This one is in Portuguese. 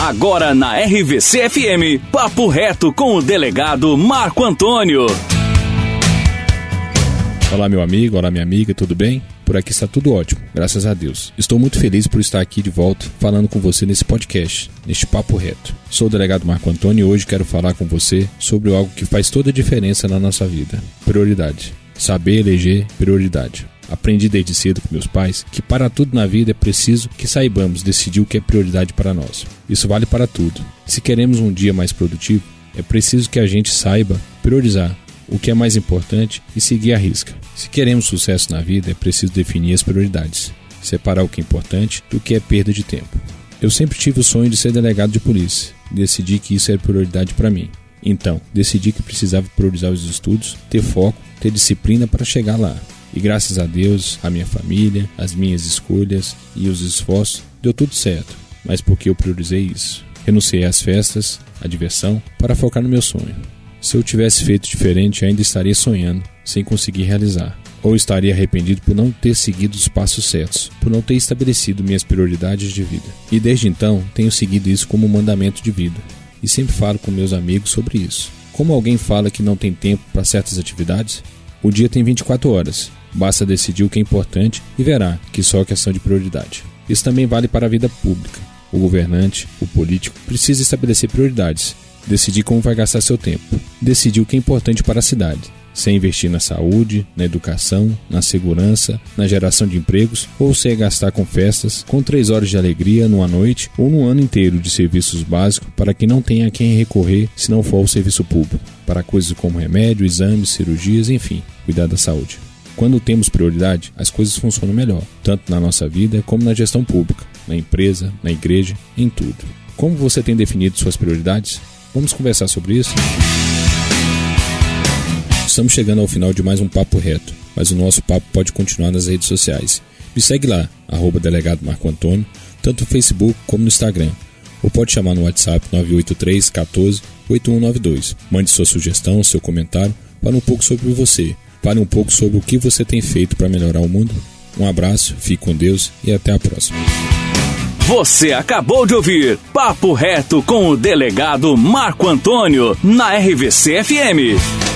Agora na RVC FM, Papo Reto com o delegado Marco Antônio. Olá, meu amigo, olá, minha amiga, tudo bem? Por aqui está tudo ótimo, graças a Deus. Estou muito feliz por estar aqui de volta falando com você nesse podcast, neste Papo Reto. Sou o delegado Marco Antônio e hoje quero falar com você sobre algo que faz toda a diferença na nossa vida: prioridade. Saber eleger prioridade. Aprendi desde cedo com meus pais que para tudo na vida é preciso que saibamos decidir o que é prioridade para nós. Isso vale para tudo. Se queremos um dia mais produtivo, é preciso que a gente saiba priorizar o que é mais importante e seguir a risca. Se queremos sucesso na vida, é preciso definir as prioridades, separar o que é importante do que é perda de tempo. Eu sempre tive o sonho de ser delegado de polícia decidi que isso era prioridade para mim. Então, decidi que precisava priorizar os estudos, ter foco, ter disciplina para chegar lá. E graças a Deus, a minha família, as minhas escolhas e os esforços, deu tudo certo. Mas porque eu priorizei isso. Renunciei às festas, à diversão, para focar no meu sonho. Se eu tivesse feito diferente, ainda estaria sonhando, sem conseguir realizar. Ou estaria arrependido por não ter seguido os passos certos, por não ter estabelecido minhas prioridades de vida. E desde então, tenho seguido isso como um mandamento de vida. E sempre falo com meus amigos sobre isso. Como alguém fala que não tem tempo para certas atividades? O dia tem 24 horas Basta decidir o que é importante e verá que só é questão de prioridade. Isso também vale para a vida pública. O governante, o político, precisa estabelecer prioridades, decidir como vai gastar seu tempo, decidir o que é importante para a cidade, sem investir na saúde, na educação, na segurança, na geração de empregos, ou se é gastar com festas, com três horas de alegria numa noite ou num ano inteiro de serviços básicos para quem não tenha quem recorrer se não for o serviço público, para coisas como remédio, exames, cirurgias, enfim, cuidar da saúde. Quando temos prioridade, as coisas funcionam melhor, tanto na nossa vida como na gestão pública, na empresa, na igreja, em tudo. Como você tem definido suas prioridades? Vamos conversar sobre isso? Estamos chegando ao final de mais um Papo Reto, mas o nosso papo pode continuar nas redes sociais. Me segue lá, arroba delegado Marco Antônio, tanto no Facebook como no Instagram. Ou pode chamar no WhatsApp 983 14 8192. Mande sua sugestão, seu comentário, para um pouco sobre você Fale um pouco sobre o que você tem feito para melhorar o mundo. Um abraço, fique com Deus e até a próxima. Você acabou de ouvir Papo Reto com o delegado Marco Antônio na RVC FM.